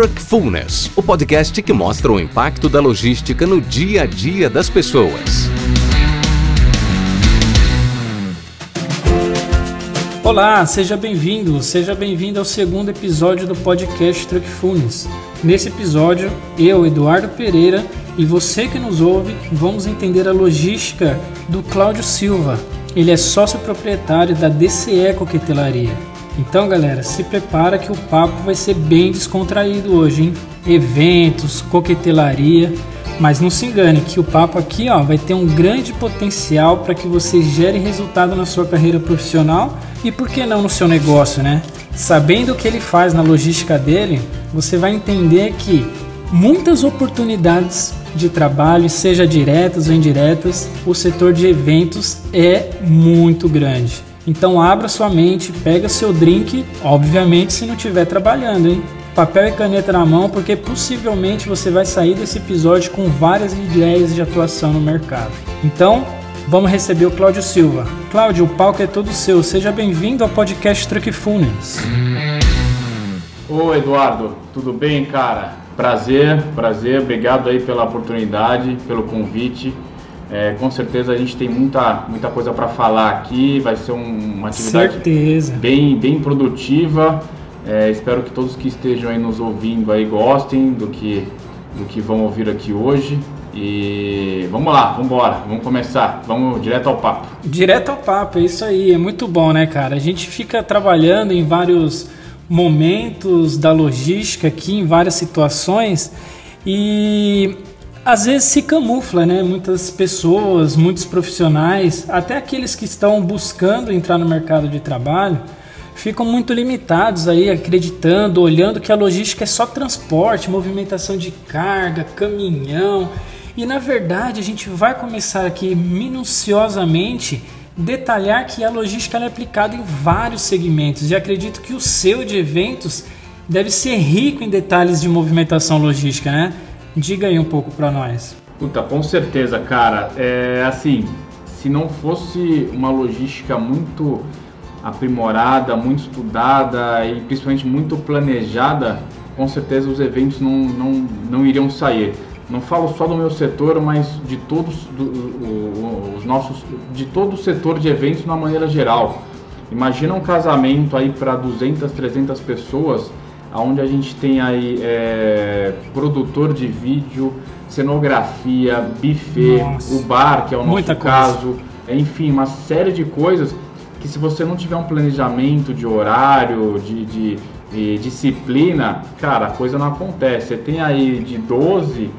Truckfulness, o podcast que mostra o impacto da logística no dia a dia das pessoas. Olá, seja bem-vindo, seja bem-vindo ao segundo episódio do podcast Truckfulness. Nesse episódio, eu, Eduardo Pereira, e você que nos ouve, vamos entender a logística do Cláudio Silva. Ele é sócio proprietário da DCE Coquetelaria. Então, galera, se prepara que o papo vai ser bem descontraído hoje, hein? Eventos, coquetelaria, mas não se engane que o papo aqui, ó, vai ter um grande potencial para que você gere resultado na sua carreira profissional e por que não no seu negócio, né? Sabendo o que ele faz na logística dele, você vai entender que muitas oportunidades de trabalho, seja diretas ou indiretas, o setor de eventos é muito grande. Então abra sua mente, pega seu drink, obviamente se não estiver trabalhando, hein? Papel e caneta na mão, porque possivelmente você vai sair desse episódio com várias ideias de atuação no mercado. Então, vamos receber o Cláudio Silva. Cláudio, o palco é todo seu. Seja bem-vindo ao podcast Truck Funnels. Oi, Eduardo. Tudo bem, cara? Prazer, prazer. Obrigado aí pela oportunidade, pelo convite. É, com certeza a gente tem muita, muita coisa para falar aqui. Vai ser um, uma atividade Certeza. bem, bem produtiva. É, espero que todos que estejam aí nos ouvindo aí gostem do que, do que vão ouvir aqui hoje. E vamos lá, vamos embora, vamos começar, vamos direto ao papo. Direto ao papo, é isso aí, é muito bom, né, cara? A gente fica trabalhando em vários momentos da logística aqui, em várias situações, e às vezes se camufla, né? Muitas pessoas, muitos profissionais, até aqueles que estão buscando entrar no mercado de trabalho, ficam muito limitados aí, acreditando, olhando que a logística é só transporte, movimentação de carga, caminhão. E na verdade a gente vai começar aqui minuciosamente detalhar que a logística é aplicada em vários segmentos e acredito que o seu de eventos deve ser rico em detalhes de movimentação logística, né? Diga aí um pouco para nós. Puta, com certeza, cara. É assim, se não fosse uma logística muito aprimorada, muito estudada e principalmente muito planejada, com certeza os eventos não, não, não iriam sair. Não falo só do meu setor, mas de todos do, os nossos, de todo o setor de eventos de uma maneira geral. Imagina um casamento aí para 200, 300 pessoas, onde a gente tem aí é, produtor de vídeo, cenografia, buffet, Nossa. o bar, que é o nosso Muita coisa. caso, enfim, uma série de coisas que se você não tiver um planejamento de horário, de, de, de disciplina, cara, a coisa não acontece. Você tem aí de 12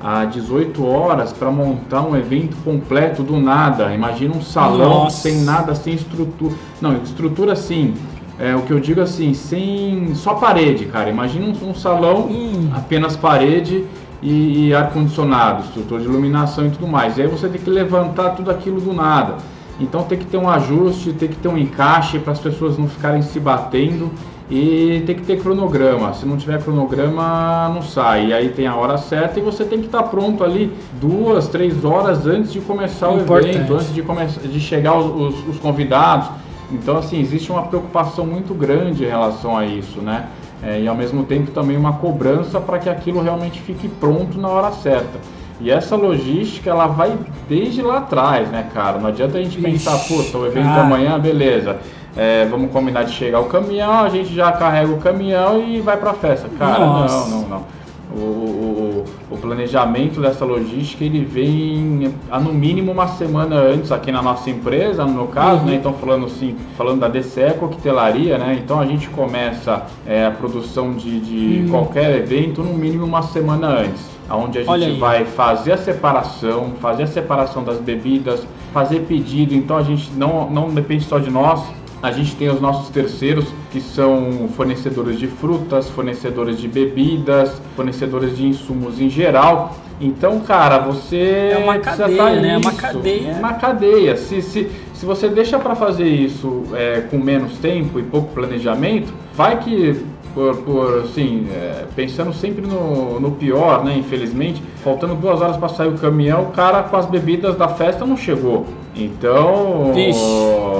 a 18 horas para montar um evento completo do nada. Imagina um salão Nossa. sem nada, sem estrutura. Não, estrutura sim. É, o que eu digo assim, sem só parede, cara. Imagina um, um salão Hum. apenas parede e, e ar-condicionado, estrutura de iluminação e tudo mais. E aí você tem que levantar tudo aquilo do nada. Então tem que ter um ajuste, tem que ter um encaixe para as pessoas não ficarem se batendo e tem que ter cronograma. Se não tiver cronograma, não sai. E aí tem a hora certa e você tem que estar pronto ali duas, três horas antes de começar o Importante. evento, antes de, começar, de chegar os, os- os convidados. Então, assim, existe uma preocupação muito grande em relação a isso, né? É, e ao mesmo tempo também uma cobrança para que aquilo realmente fique pronto na hora certa. E essa logística, ela vai desde lá atrás, né, cara? Não adianta a gente pensar, puta, o evento cara. amanhã, beleza. É, vamos combinar de chegar o caminhão, a gente já carrega o caminhão e vai pra festa. Cara, Nossa. não, não, não. O, o, o- planejamento dessa logística ele vem há no mínimo uma semana antes aqui na nossa empresa, no meu caso, Uhum. né? Então falando assim, falando da DCE Coquetelaria, né? Então a gente começa é, a produção de, de Hum. qualquer evento no mínimo uma semana antes. Onde a gente vai fazer a separação, fazer a separação das bebidas, fazer pedido, então a gente não, não depende só de nós, a gente tem os nossos terceiros, que são fornecedores de frutas, fornecedores de bebidas, fornecedores de insumos em geral. Então, cara, você É uma cadeia, tá né? É uma cadeia. É uma cadeia. Se, se, se você deixa para fazer isso é, com menos tempo e pouco planejamento, vai que por, por assim, é, pensando sempre no, no pior, né? Infelizmente, faltando duas horas para sair o caminhão, o cara com as bebidas da festa não chegou. Então, Vixe,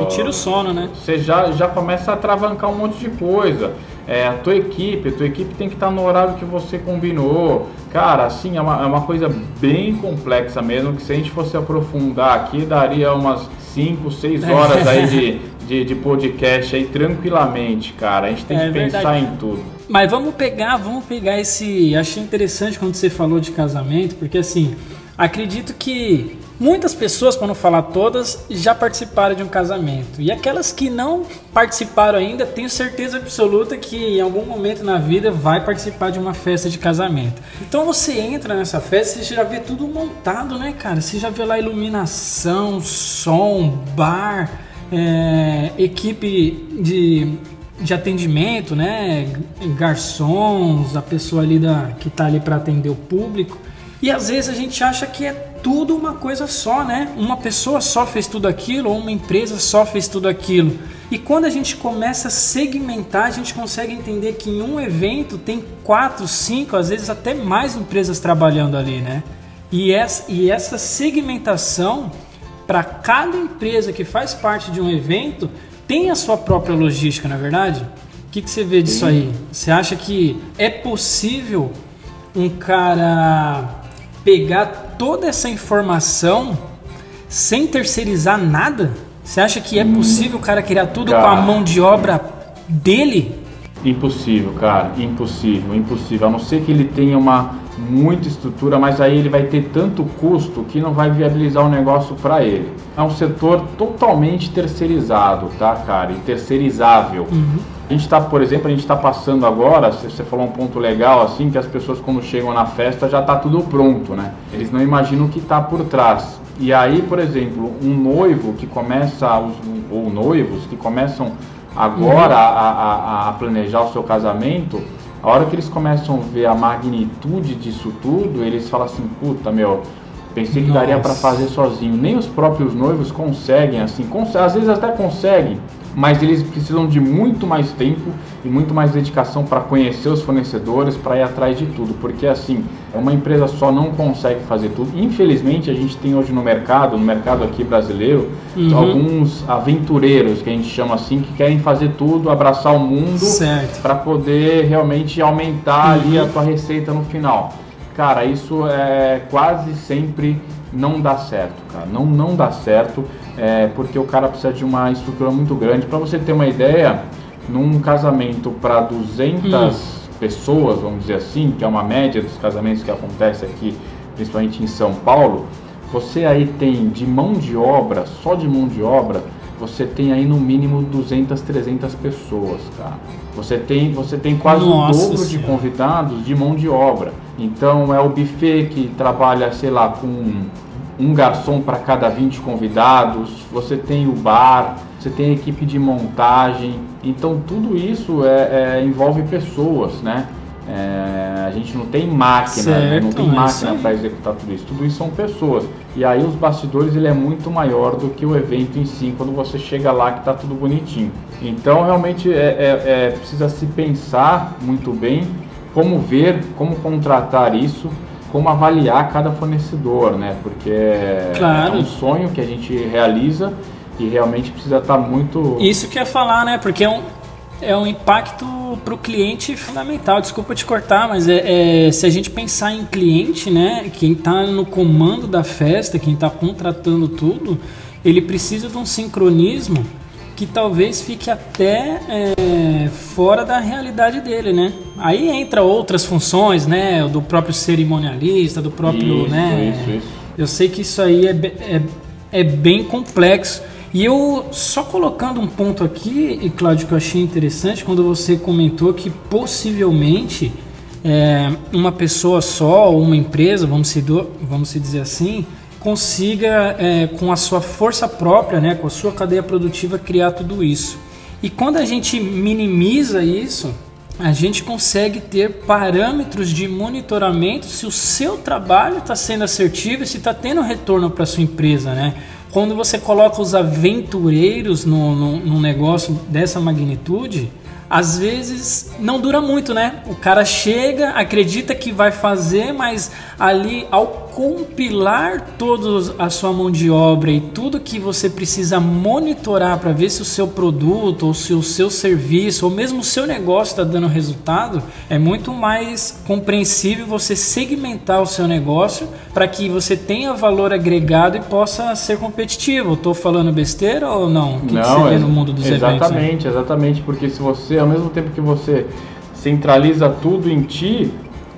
Que tira o sono, né? Você já, já começa a travancar um monte de coisa. É, a tua equipe, a tua equipe tem que estar no horário que você combinou. Cara, assim, é uma, é uma coisa bem complexa mesmo, que se a gente fosse aprofundar aqui, daria umas 5, 6 horas aí de, de, de, podcast aí tranquilamente, cara. A gente tem é, que pensar verdade. em tudo. Mas vamos pegar, vamos pegar esse. Achei interessante quando você falou de casamento, porque assim, acredito que Muitas pessoas, para não falar todas, já participaram de um casamento. E aquelas que não participaram ainda, tenho certeza absoluta que em algum momento na vida vai participar de uma festa de casamento. Então você entra nessa festa, você já vê tudo montado, né, cara? Você já vê lá iluminação, som, bar, é, equipe de, de atendimento, né? Garçons, a pessoa ali da, que está ali para atender o público. E às vezes a gente acha que é tudo uma coisa só, né? Uma pessoa só fez tudo aquilo, ou uma empresa só fez tudo aquilo. E quando a gente começa a segmentar, a gente consegue entender que em um evento tem quatro, cinco, às vezes até mais empresas trabalhando ali, né? E essa, e essa segmentação para cada empresa que faz parte de um evento tem a sua própria logística, na é verdade? O que, que você vê disso aí? Você acha que é possível um cara pegar toda essa informação sem terceirizar nada? Você acha que é possível o cara criar tudo cara, com a mão de obra dele? Impossível, cara, impossível, impossível. A não ser que ele tenha uma muita estrutura, mas aí ele vai ter tanto custo que não vai viabilizar o negócio para ele. É um setor totalmente terceirizado, tá, cara? E terceirizável. Uhum. A gente está, por exemplo, a gente está passando agora, você falou um ponto legal assim, que as pessoas quando chegam na festa já está tudo pronto, né? Eles não imaginam o que está por trás. E aí, por exemplo, um noivo que começa, ou noivos que começam agora uhum. a, a, a planejar o seu casamento, a hora que eles começam a ver a magnitude disso tudo, eles falam assim, puta meu, pensei que Nossa. daria para fazer sozinho. Nem os próprios noivos conseguem assim, cons às vezes até conseguem, mas eles precisam de muito mais tempo e muito mais dedicação para conhecer os fornecedores, para ir atrás de tudo, porque assim, uma empresa só não consegue fazer tudo. Infelizmente, a gente tem hoje no mercado, no mercado aqui brasileiro, uhum. alguns aventureiros, que a gente chama assim, que querem fazer tudo, abraçar o mundo para poder realmente aumentar uhum. ali a tua receita no final. Cara, isso é quase sempre não dá certo, cara. Não, não dá certo é, porque o cara precisa de uma estrutura muito grande. Para você ter uma ideia, num casamento para 200 hum. pessoas, vamos dizer assim, que é uma média dos casamentos que acontece aqui, principalmente em São Paulo, você aí tem de mão de obra, só de mão de obra, você tem aí no mínimo 200, 300 pessoas, cara. Você tem, você tem quase Nossa o dobro senhora. de convidados de mão de obra. Então é o buffet que trabalha, sei lá, com um garçom para cada 20 convidados, você tem o bar, você tem a equipe de montagem, então tudo isso é, é envolve pessoas, né? É, a gente não tem máquina, né? não tem máquina para executar tudo isso. Tudo isso são pessoas. E aí os bastidores ele é muito maior do que o evento em si quando você chega lá que está tudo bonitinho. Então realmente é, é, é, precisa se pensar muito bem como ver, como contratar isso como avaliar cada fornecedor, né? Porque é, claro. é um sonho que a gente realiza e realmente precisa estar tá muito. Isso que é falar, né? Porque é um, é um impacto para o cliente fundamental. Desculpa te cortar, mas é, é, se a gente pensar em cliente, né? Quem está no comando da festa, quem está contratando tudo, ele precisa de um sincronismo que talvez fique até é, fora da realidade dele, né? Aí entra outras funções, né? Do próprio cerimonialista, do próprio, isso, né? Isso, isso. Eu sei que isso aí é, é, é bem complexo. E eu só colocando um ponto aqui, e Cláudio, que eu achei interessante, quando você comentou que possivelmente é, uma pessoa só ou uma empresa, vamos se, do, vamos se dizer assim, consiga, é, com a sua força própria, né, com a sua cadeia produtiva, criar tudo isso. E quando a gente minimiza isso, a gente consegue ter parâmetros de monitoramento se o seu trabalho está sendo assertivo e se está tendo retorno para sua empresa, né? Quando você coloca os aventureiros no, no, no negócio dessa magnitude, às vezes não dura muito, né? O cara chega, acredita que vai fazer, mas ali ao compilar toda a sua mão de obra e tudo que você precisa monitorar para ver se o seu produto ou se o seu serviço ou mesmo o seu negócio está dando resultado, é muito mais compreensível você segmentar o seu negócio para que você tenha valor agregado e possa ser competitivo. Estou falando besteira ou não? O que, não, que você vê no mundo dos exatamente, eventos? Exatamente, exatamente, porque se você, ao mesmo tempo que você centraliza tudo em ti,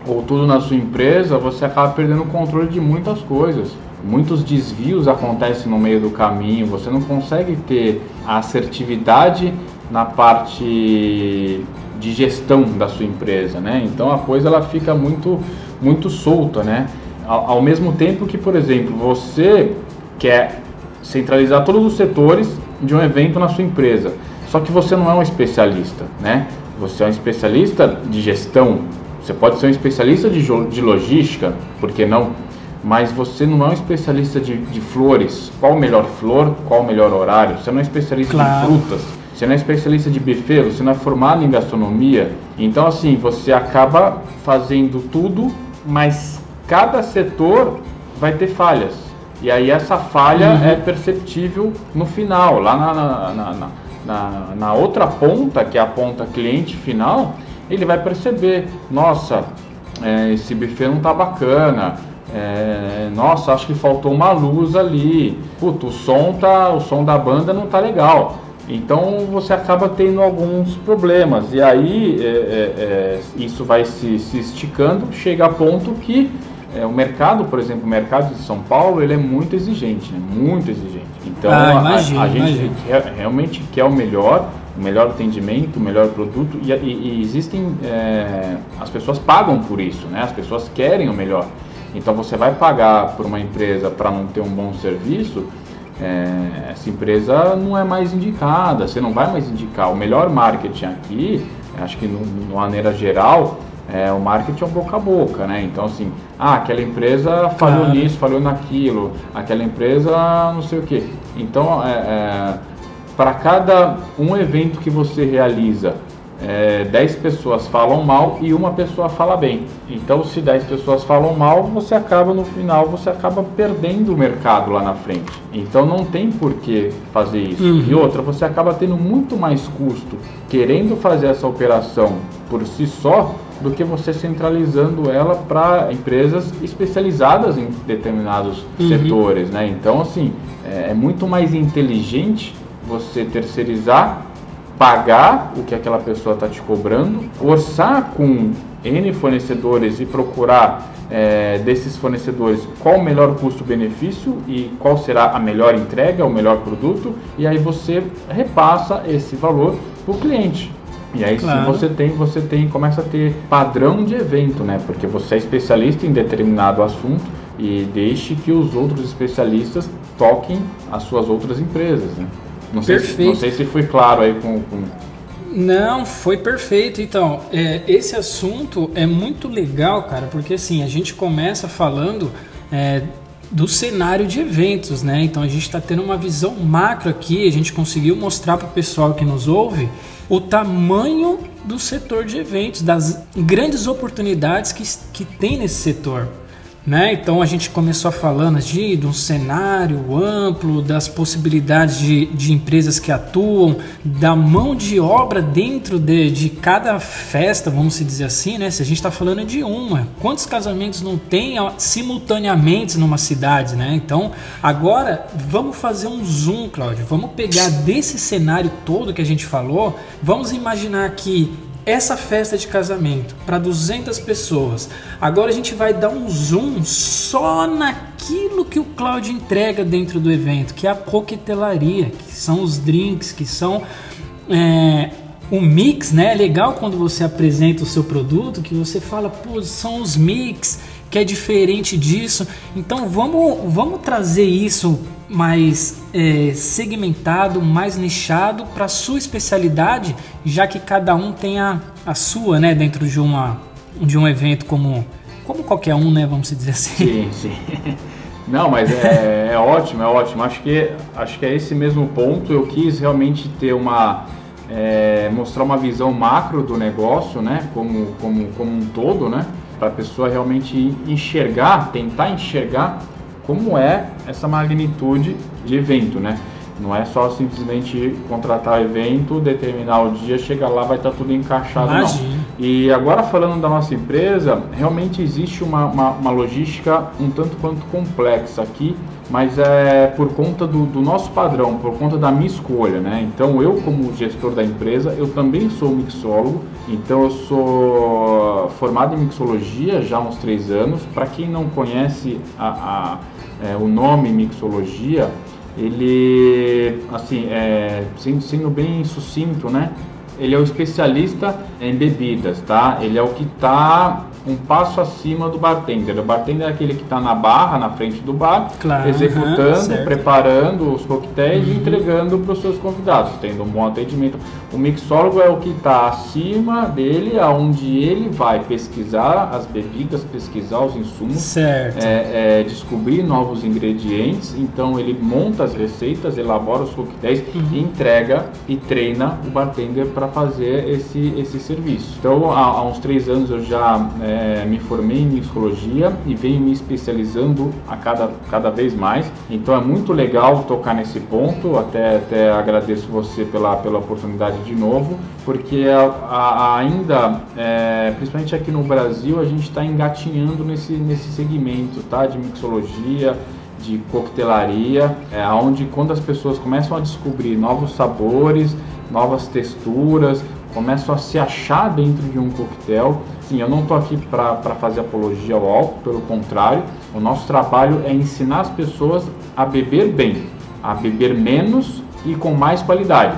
ou tudo na sua empresa, você acaba perdendo o controle de muitas coisas. Muitos desvios acontecem no meio do caminho, você não consegue ter a assertividade na parte de gestão da sua empresa, né? Então a coisa ela fica muito muito solta, né? Ao, ao mesmo tempo que, por exemplo, você quer centralizar todos os setores de um evento na sua empresa, só que você não é um especialista, né? Você é um especialista de gestão, você pode ser um especialista de, de logística, por que não? Mas você não é um especialista de, de flores. Qual o melhor flor? Qual o melhor horário? Você não é especialista claro. de frutas. Você não é especialista de buffet. Você não é formado em gastronomia. Então, assim, você acaba fazendo tudo, mas cada setor vai ter falhas. E aí essa falha uhum. é perceptível no final, lá na, na, na, na, na outra ponta, que é a ponta cliente final, ele vai perceber, nossa, é, esse buffet não tá bacana, é, nossa, acho que faltou uma luz ali, o som tá, o som da banda não tá legal. Então você acaba tendo alguns problemas e aí é, é, é isso vai se, se, esticando, chega a ponto que é, o mercado, por exemplo, o mercado de São Paulo, ele é muito exigente, né? muito exigente. Então ah, a, a gente realmente quer o melhor, o melhor atendimento, o melhor produto e, e, e existem é, as pessoas pagam por isso, né? As pessoas querem o melhor. Então você vai pagar por uma empresa para não ter um bom serviço, é, essa empresa não é mais indicada, você não vai mais indicar. O melhor marketing aqui, acho que de maneira geral, é, o marketing é um boca a boca, né? Então assim, ah, aquela empresa falhou nisso, falhou naquilo, aquela empresa não sei o que. Então é, é para cada um evento que você realiza, é, 10 pessoas falam mal e uma pessoa fala bem. Então, se 10 pessoas falam mal, você acaba no final, você acaba perdendo o mercado lá na frente. Então, não tem por que fazer isso. Uhum. E outra, você acaba tendo muito mais custo querendo fazer essa operação por si só do que você centralizando ela para empresas especializadas em determinados uhum. setores, né? Então, assim, é, é muito mais inteligente você terceirizar, pagar o que aquela pessoa está te cobrando, orçar com N fornecedores e procurar é, desses fornecedores qual o melhor custo-benefício e qual será a melhor entrega, o melhor produto, e aí você repassa esse valor para o cliente. E aí claro. se você tem, você tem, começa a ter padrão de evento, né? Porque você é especialista em determinado assunto e deixe que os outros especialistas toquem as suas outras empresas, né? Não sei, perfeito. Se, não sei se foi claro aí com, com... Não, foi perfeito. Então, é, esse assunto é muito legal, cara, porque assim, a gente começa falando é, do cenário de eventos, né? Então a gente está tendo uma visão macro aqui, a gente conseguiu mostrar para o pessoal que nos ouve o tamanho do setor de eventos, das grandes oportunidades que, que tem nesse setor. Né? Então a gente começou falando de, de um cenário amplo, das possibilidades de, de empresas que atuam, da mão de obra dentro de, de cada festa, vamos dizer assim, né? Se a gente está falando de uma, quantos casamentos não tem simultaneamente numa cidade, né? Então agora vamos fazer um zoom, Cláudio. Vamos pegar desse cenário todo que a gente falou, vamos imaginar que essa festa de casamento para 200 pessoas. Agora a gente vai dar um zoom só naquilo que o Cláudio entrega dentro do evento, que é a coquetelaria, que são os drinks, que são é, o mix, né? É legal quando você apresenta o seu produto, que você fala, pô, são os mix, que é diferente disso. Então vamos, vamos trazer isso mais é, segmentado, mais nichado para sua especialidade, já que cada um tem a, a sua, né, dentro de uma de um evento como como qualquer um, né, vamos dizer assim. Sim, sim. Não, mas é, é ótimo, é ótimo. Acho que acho que é esse mesmo ponto. Eu quis realmente ter uma é, mostrar uma visão macro do negócio, né, como como como um todo, né para a pessoa realmente enxergar, tentar enxergar como é essa magnitude de evento, né? Não é só simplesmente contratar evento, determinar o dia, chegar lá, vai estar tá tudo encaixado, Imagina. não. E agora falando da nossa empresa, realmente existe uma, uma, uma, logística um tanto quanto complexa aqui, mas é por conta do, do, nosso padrão, por conta da minha escolha, né? Então eu como gestor da empresa, eu também sou mixólogo, então eu sou formado em mixologia já há uns três anos. Para quem não conhece a, a, é, o nome mixologia, ele, assim, é, sendo bem sucinto, né? Ele é o especialista em bebidas, tá? Ele é o que está um passo acima do bartender. O bartender é aquele que está na barra, na frente do bar, claro, executando, uhum, preparando os coquetéis uhum. e entregando para os seus convidados, tendo um bom atendimento. O mixólogo é o que está acima dele, aonde ele vai pesquisar as bebidas, pesquisar os insumos, é, é, descobrir novos ingredientes. Então ele monta as receitas, elabora os coquetéis uhum. e entrega e treina o bartender para fazer esse, esse serviço. Então há, há uns três anos eu já é, é, me formei em mixologia e venho me especializando a cada, cada vez mais. Então é muito legal tocar nesse ponto. Até, até agradeço você pela, pela oportunidade de novo, porque a, a, ainda, é, principalmente aqui no Brasil, a gente está engatinhando nesse, nesse segmento tá? de mixologia de coquetelaria, é, onde quando as pessoas começam a descobrir novos sabores, novas texturas, começam a se achar dentro de um coquetel. Sim, eu não estou aqui para fazer apologia ao álcool, pelo contrário, o nosso trabalho é ensinar as pessoas a beber bem, a beber menos e com mais qualidade,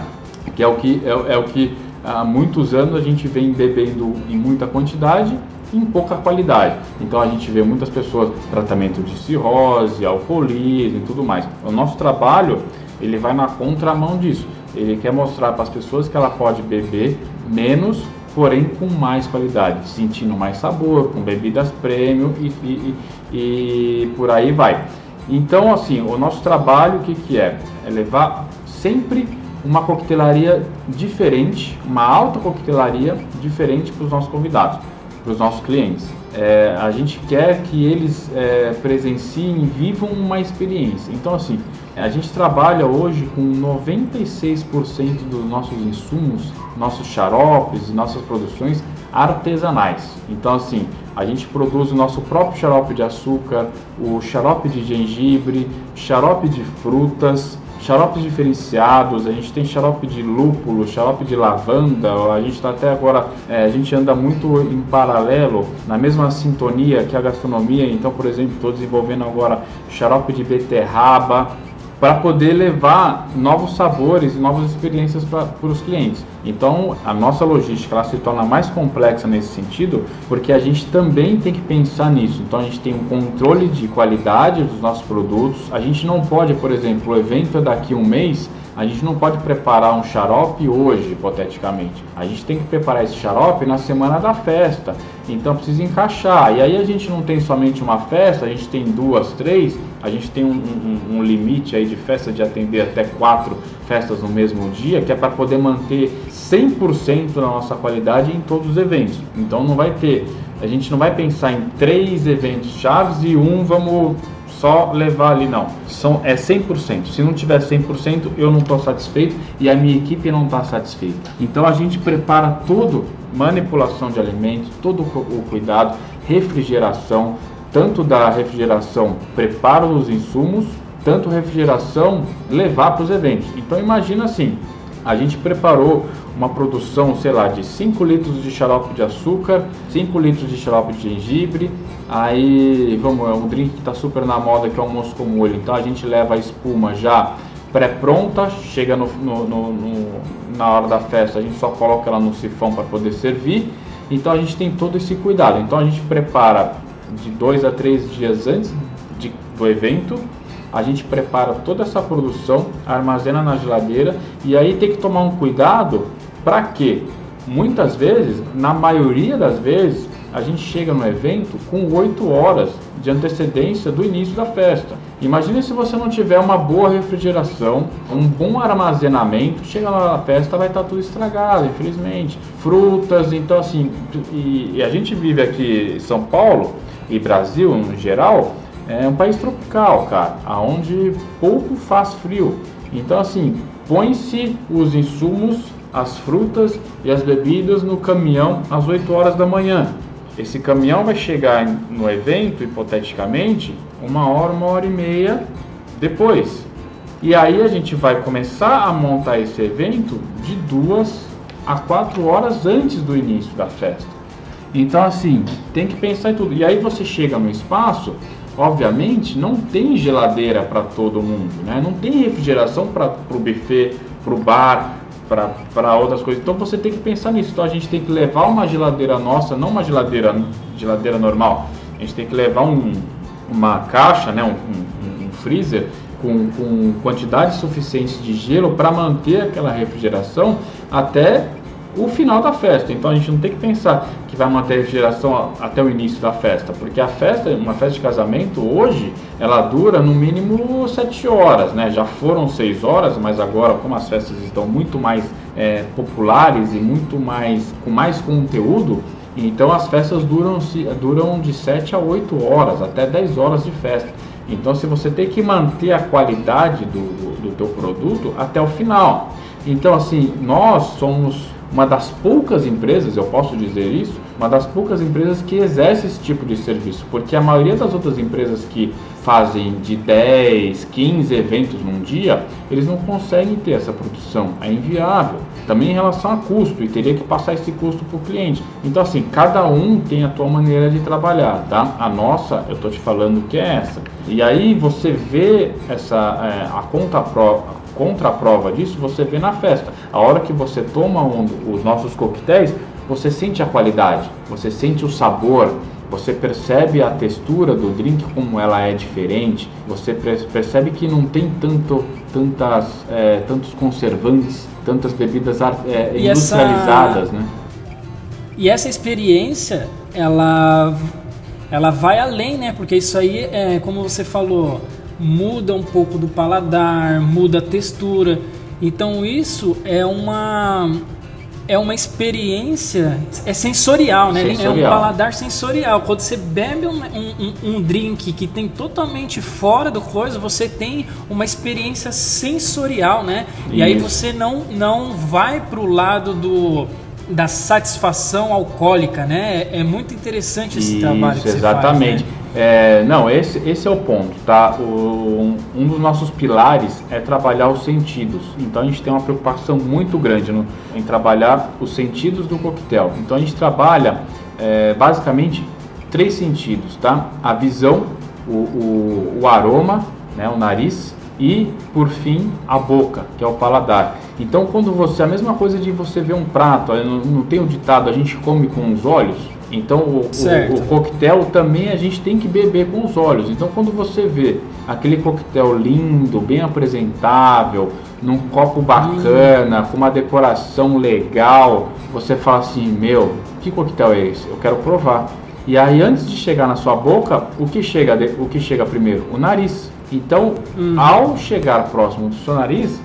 que é o que, é, é o que há muitos anos a gente vem bebendo em muita quantidade em pouca qualidade. Então a gente vê muitas pessoas tratamento de cirrose, alcoolismo e tudo mais. O nosso trabalho ele vai na contramão disso. Ele quer mostrar para as pessoas que ela pode beber menos, porém com mais qualidade, sentindo mais sabor, com bebidas premium e, e, e por aí vai. Então, assim, o nosso trabalho, o que, que é? É levar sempre uma coquetelaria diferente, uma alta coquetelaria diferente para os nossos convidados, para os nossos clientes. É, a gente quer que eles é, presenciem, vivam uma experiência. Então, assim, a gente trabalha hoje com 96% dos nossos insumos, nossos xaropes nossas produções artesanais. Então, assim, a gente produz o nosso próprio xarope de açúcar, o xarope de gengibre, xarope de frutas, xaropes diferenciados, a gente tem xarope de lúpulo, xarope de lavanda, a gente está até agora, é, a gente anda muito em paralelo, na mesma sintonia que a gastronomia, então, por exemplo, estou desenvolvendo agora xarope de beterraba, para poder levar novos sabores e novas experiências para os clientes. Então, a nossa logística ela se torna mais complexa nesse sentido, porque a gente também tem que pensar nisso. Então, a gente tem um controle de qualidade dos nossos produtos. A gente não pode, por exemplo, o evento é daqui a um mês, a gente não pode preparar um xarope hoje, hipoteticamente. A gente tem que preparar esse xarope na semana da festa. Então precisa encaixar. E aí a gente não tem somente uma festa, a gente tem duas, três. A gente tem um, um, um limite aí de festa de atender até quatro festas no mesmo dia, que é para poder manter 100% da nossa qualidade em todos os eventos. Então não vai ter, a gente não vai pensar em três eventos chaves e um vamos só levar ali, não. São, é 100%. Se não tiver 100%, eu não estou satisfeito e a minha equipe não está satisfeita. Então a gente prepara tudo, manipulação de alimentos, todo o cuidado, refrigeração, tanto da refrigeração, preparo dos insumos, tanto refrigeração, levar para os eventos. Então imagina assim, a gente preparou uma produção, sei lá, de 5 litros de xarope de açúcar, 5 litros de xarope de gengibre, aí vamos, é um drink que está super na moda que é o almoço com molho, então a gente leva a espuma já pré-pronta, chega no, no, no, na hora da festa, a gente só coloca ela no sifão para poder servir, então a gente tem todo esse cuidado, então a gente prepara de dois a três dias antes de, do evento, a gente prepara toda essa produção, armazena na geladeira. E aí tem que tomar um cuidado para quê? Muitas vezes, na maioria das vezes, a gente chega no evento com 8 horas de antecedência do início da festa. Imagine se você não tiver uma boa refrigeração, um bom armazenamento, chega lá na festa vai estar tá tudo estragado, infelizmente. Frutas, então assim, e, e a gente vive aqui em São Paulo e Brasil no geral, é um país tropical, cara, aonde pouco faz frio. Então assim, põe-se os insumos, as frutas e as bebidas no caminhão às 8 horas da manhã. Esse caminhão vai chegar no evento, hipoteticamente, uma hora, uma hora e meia depois. E aí a gente vai começar a montar esse evento de duas a quatro horas antes do início da festa. Então, assim, tem que pensar em tudo. E aí você chega no espaço, obviamente, não tem geladeira para todo mundo, né? Não tem refrigeração para o buffet, para o bar, para outras coisas. Então você tem que pensar nisso. Então a gente tem que levar uma geladeira nossa, não uma geladeira, geladeira normal. A gente tem que levar um, uma caixa, né, um, um, um freezer com, com quantidade suficiente de gelo para manter aquela refrigeração até o final da festa. Então a gente não tem que pensar que vai manter a refrigeração até o início da festa, porque a festa, uma festa de casamento hoje, ela dura no mínimo 7 horas, né? Já foram 6 horas, mas agora como as festas estão muito mais é, populares e muito mais com mais conteúdo, então as festas duram, duram de 7 a 8 horas, até 10 horas de festa. Então se você tem que manter a qualidade do, do, do teu produto até o final. Então assim, nós somos uma das poucas empresas, eu posso dizer isso, uma das poucas empresas que exerce esse tipo de serviço, porque a maioria das outras empresas que fazem de 10, 15 eventos num dia, eles não conseguem ter essa produção, é inviável. Também em relação a custo, e teria que passar esse custo para o cliente. Então, assim, cada um tem a tua maneira de trabalhar, tá? A nossa, eu estou te falando que é essa. E aí você vê essa, é, a conta prova contraprova disso você vê na festa. A hora que você toma um, os nossos coquetéis, você sente a qualidade, você sente o sabor, você percebe a textura do drink como ela é diferente, você percebe que não tem tanto, tantas, é, tantos conservantes, tantas bebidas é, industrializadas, essa... né? E essa experiência, ela, ela vai além, né? Porque isso aí, é, como você falou, muda um pouco do paladar, muda a textura. Então isso é uma é uma experiência é sensorial, né? Sensorial. É um paladar sensorial. Quando você bebe um, um, um, drink que tem totalmente fora do coisa, você tem uma experiência sensorial, né? Isso. E aí você não não vai pro lado do da satisfação alcoólica, né? É, muito interessante esse Isso, trabalho que exatamente. você faz. Né? É, não, esse, esse é o ponto, tá? O, um dos nossos pilares é trabalhar os sentidos. Então a gente tem uma preocupação muito grande no, em trabalhar os sentidos do coquetel. Então a gente trabalha é, basicamente três sentidos, tá? A visão, o, o, o aroma, né, o nariz e por fim a boca, que é o paladar. Então quando você a mesma coisa de você ver um prato, não, não tem o ditado a gente come com os olhos. Então o, o, o, coquetel também a gente tem que beber com os olhos. Então quando você vê aquele coquetel lindo, bem apresentável, num copo bacana, com uma decoração legal, você fala assim, meu, que coquetel é esse? Eu quero provar. E aí antes de chegar na sua boca, o que chega, o que chega primeiro? O nariz. Então, uhum. ao chegar próximo do seu nariz,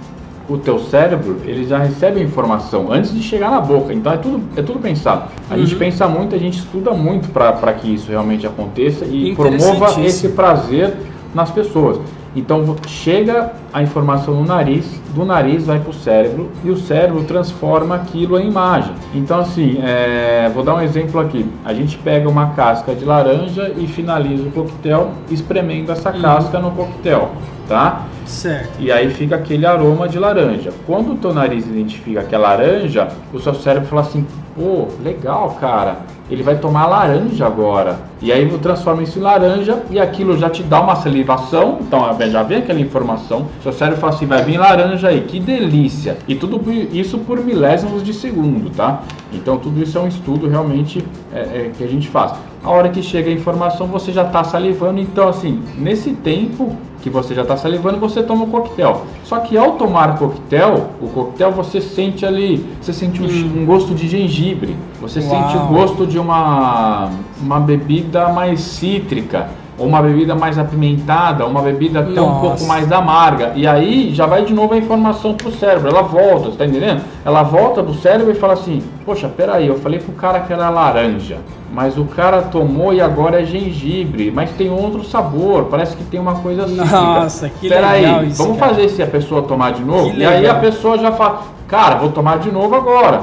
o teu cérebro ele já recebe a informação antes de chegar na boca. Então é tudo, é tudo pensado. A uhum. gente pensa muito, a gente estuda muito para que isso realmente aconteça e promova esse prazer nas pessoas. Então chega a informação no nariz, do nariz vai para o cérebro e o cérebro transforma aquilo em imagem. Então assim, é, vou dar um exemplo aqui. A gente pega uma casca de laranja e finaliza o coquetel espremendo essa uhum. casca no coquetel, tá? Certo. E aí fica aquele aroma de laranja. Quando o teu nariz identifica que é laranja, o seu cérebro fala assim: pô, legal, cara. Ele vai tomar laranja agora. E aí transforma isso em laranja e aquilo já te dá uma salivação. Então já vem aquela informação. Seu cérebro fala assim: vai vir laranja aí, que delícia. E tudo isso por milésimos de segundo, tá? Então tudo isso é um estudo realmente é, é, que a gente faz. A hora que chega a informação, você já está salivando. Então, assim, nesse tempo que você já está salivando, você toma o coquetel. Só que ao tomar o coquetel, o coquetel você sente ali, você sente um, hum. um gosto de gengibre, você Uau. sente o gosto de uma, uma bebida mais cítrica. Ou uma bebida mais apimentada, uma bebida até um pouco mais amarga. E aí já vai de novo a informação pro cérebro, ela volta, você tá entendendo? Ela volta pro cérebro e fala assim: Poxa, peraí, eu falei pro cara que era laranja, mas o cara tomou e agora é gengibre, mas tem outro sabor, parece que tem uma coisa assim. Nossa, que peraí, legal isso, vamos cara. fazer se a pessoa tomar de novo? Que e aí a legal. pessoa já fala: Cara, vou tomar de novo agora.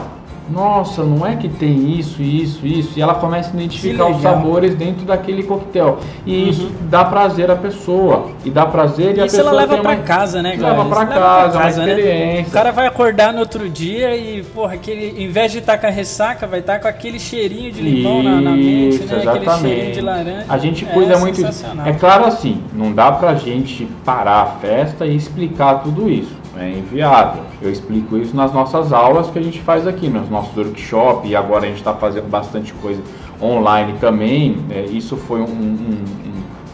Nossa, não é que tem isso, isso, isso. E ela começa a identificar os sabores dentro daquele coquetel. E isso dá prazer à pessoa. E dá prazer e a Uhum. Isso pessoa ela leva pra uma... casa, né, cara? Leva Isso pra casa, uma né? experiência. O cara vai acordar no outro dia e, porra, aquele, em vez de estar com a ressaca, vai estar com aquele cheirinho de limão na, na mente, Isso, né? Aquele cheirinho exatamente. de laranja. A gente É cuida muito disso. É claro assim, não dá pra gente parar a festa e explicar tudo isso. É inviável. Eu explico isso nas nossas aulas que a gente faz aqui, nos nossos workshops, e agora a gente está fazendo bastante coisa online também. É, isso foi um, um-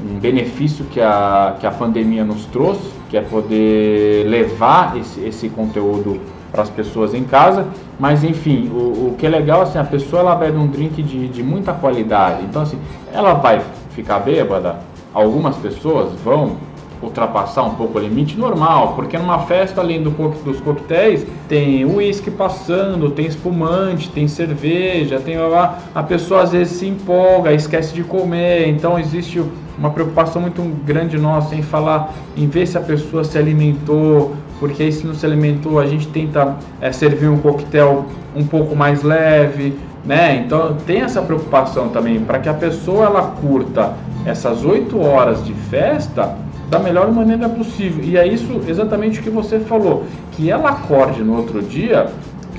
um- benefício que a, que a pandemia nos trouxe, que é poder levar esse, esse conteúdo para as pessoas em casa, mas enfim, o, o que é legal assim, a pessoa ela bebe um drink de, de muita qualidade, então assim, ela vai ficar bêbada, algumas pessoas vão ultrapassar um pouco o limite normal, porque numa festa além do dos coquetéis tem uísque passando, tem espumante, tem cerveja, tem a pessoa às vezes se empolga, esquece de comer, então existe uma preocupação muito grande nossa em falar, em ver se a pessoa se alimentou, porque aí se não se alimentou, a gente tenta eh, servir um coquetel um pouco mais leve, né? Então tem essa preocupação também para que a pessoa ela curta essas oito horas de festa da melhor maneira possível. E é isso exatamente o que você falou, que ela acorde no outro dia,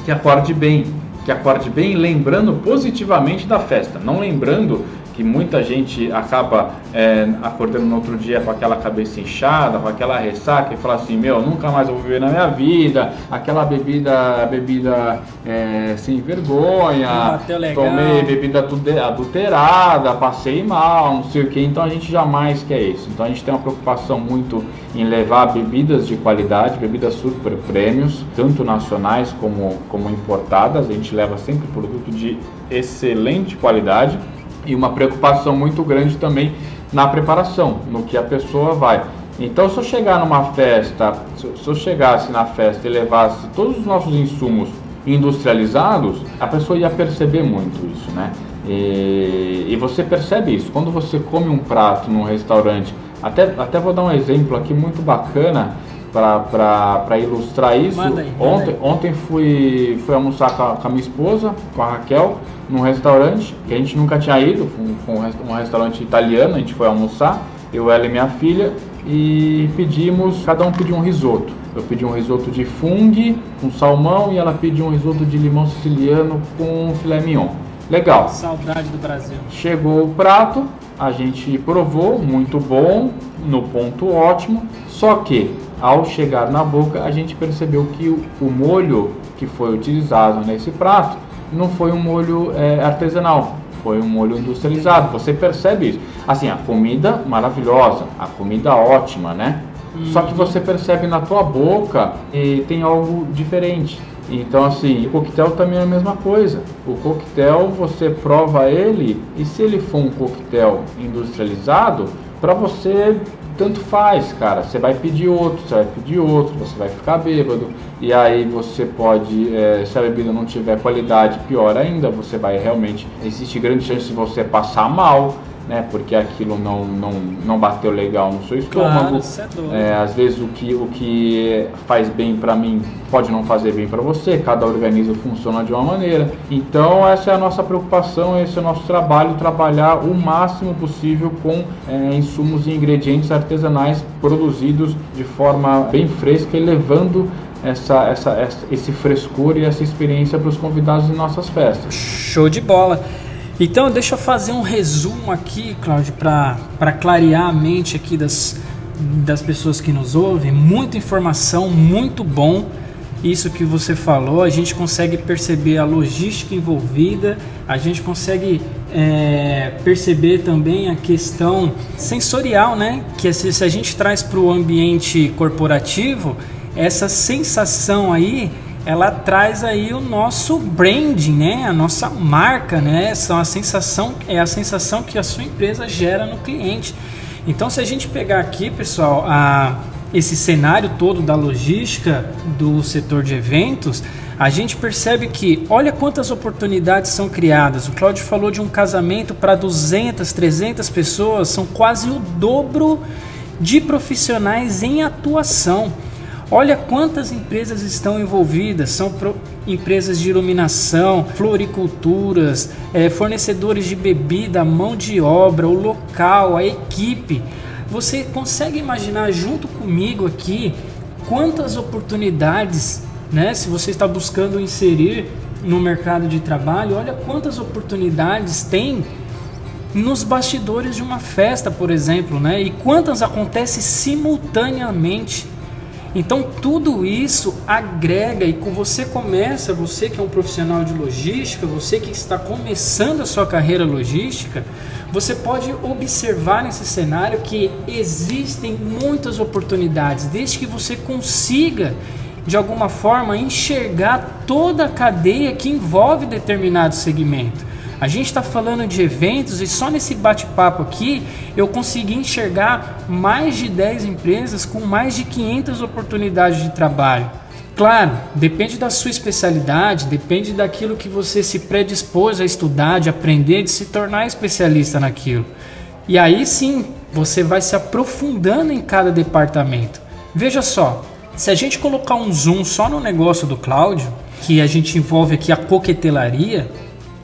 que acorde bem, que acorde bem lembrando positivamente da festa, não lembrando que muita gente acaba é, acordando no outro dia com aquela cabeça inchada, com aquela ressaca e fala assim, meu, nunca mais vou viver na minha vida, aquela bebida, bebida é, sem vergonha, tomei bebida adulterada, passei mal, não sei o que, então a gente jamais quer isso. Então a gente tem uma preocupação muito em levar bebidas de qualidade, bebidas super prêmios, tanto nacionais como, como importadas, a gente leva sempre produto de excelente qualidade e uma preocupação muito grande também na preparação, no que a pessoa vai. Então, se eu chegar numa festa, se eu- se eu chegasse na festa e levasse todos os nossos insumos industrializados, a pessoa ia perceber muito isso, né? E, e você percebe isso quando você come um prato num restaurante. Até, até vou dar um exemplo aqui muito bacana para ilustrar isso. Aí, ontem. Ontem fui, fui almoçar com a, com a minha esposa, com a Raquel, num restaurante que a gente nunca tinha ido, foi um, um um restaurante italiano, a gente foi almoçar, eu, ela e minha filha, e pedimos, cada um pediu um risoto. Eu pedi um risoto de fungo com salmão e ela pediu um risoto de limão siciliano com filé mignon. Legal. Saudade do Brasil. Chegou o prato, a gente provou, muito bom, no ponto ótimo. Só que ao chegar na boca, a gente percebeu que o, o molho que foi utilizado nesse prato não foi um molho eh, artesanal, foi um molho industrializado. Você percebe isso? Assim, a comida maravilhosa, a comida ótima, né? Só que você percebe na tua boca e tem algo diferente. Então, assim, o coquetel também é a mesma coisa. O coquetel, você prova ele e se ele for um coquetel industrializado, para você tanto faz, cara. Você vai pedir outro, você vai pedir outro, você vai ficar bêbado. E aí você pode, eh, se a bebida não tiver qualidade, pior ainda, você vai realmente. Existe grande chance de você passar mal, né? Porque aquilo não, não, não bateu legal no seu estômago. Claro, é doido. É, às vezes o que, o que faz bem para mim pode não fazer bem para você, cada organismo funciona de uma maneira. Então essa é a nossa preocupação, esse é o nosso trabalho, trabalhar o máximo possível com é, insumos e ingredientes artesanais produzidos de forma bem fresca e levando essa, essa, essa- esse frescor e essa experiência para os convidados de nossas festas. Show de bola. Então, deixa eu fazer um resumo aqui, Cláudio, para clarear a mente aqui das, das pessoas que nos ouvem. Muita informação, muito bom. Isso que você falou, a gente consegue perceber a logística envolvida, a gente consegue é, perceber também a questão sensorial, né? Que se, se a gente traz para o ambiente corporativo, essa sensação aí ela traz aí o nosso branding, né? A nossa marca, né? São a sensação, é a sensação que a sua empresa gera no cliente. Então, se a gente pegar aqui, pessoal, a, esse cenário todo da logística do setor de eventos, a gente percebe que olha quantas oportunidades são criadas. O Claudio falou de um casamento para 200, 300 pessoas, são quase o dobro de profissionais em atuação. Olha quantas empresas estão envolvidas, são pro, empresas de iluminação, floriculturas, é, fornecedores de bebida, mão de obra, o local, a equipe. Você consegue imaginar junto comigo aqui quantas oportunidades, né? Se você está buscando inserir no mercado de trabalho, olha quantas oportunidades tem nos bastidores de uma festa, por exemplo, né? E quantas acontecem simultaneamente. Então tudo isso agrega e com você começa, você que é um profissional de logística, você que está começando a sua carreira logística, você pode observar nesse cenário que existem muitas oportunidades, desde que você consiga de alguma forma enxergar toda a cadeia que envolve determinado segmento. A gente está falando de eventos e só nesse bate-papo aqui eu consegui enxergar mais de 10 empresas com mais de 500 oportunidades de trabalho. Claro, depende da sua especialidade, depende daquilo que você se predispôs a estudar, de aprender, de se tornar especialista naquilo. E aí sim, você vai se aprofundando em cada departamento. Veja só, se a gente colocar um zoom só no negócio do Cláudio, que a gente envolve aqui a coquetelaria,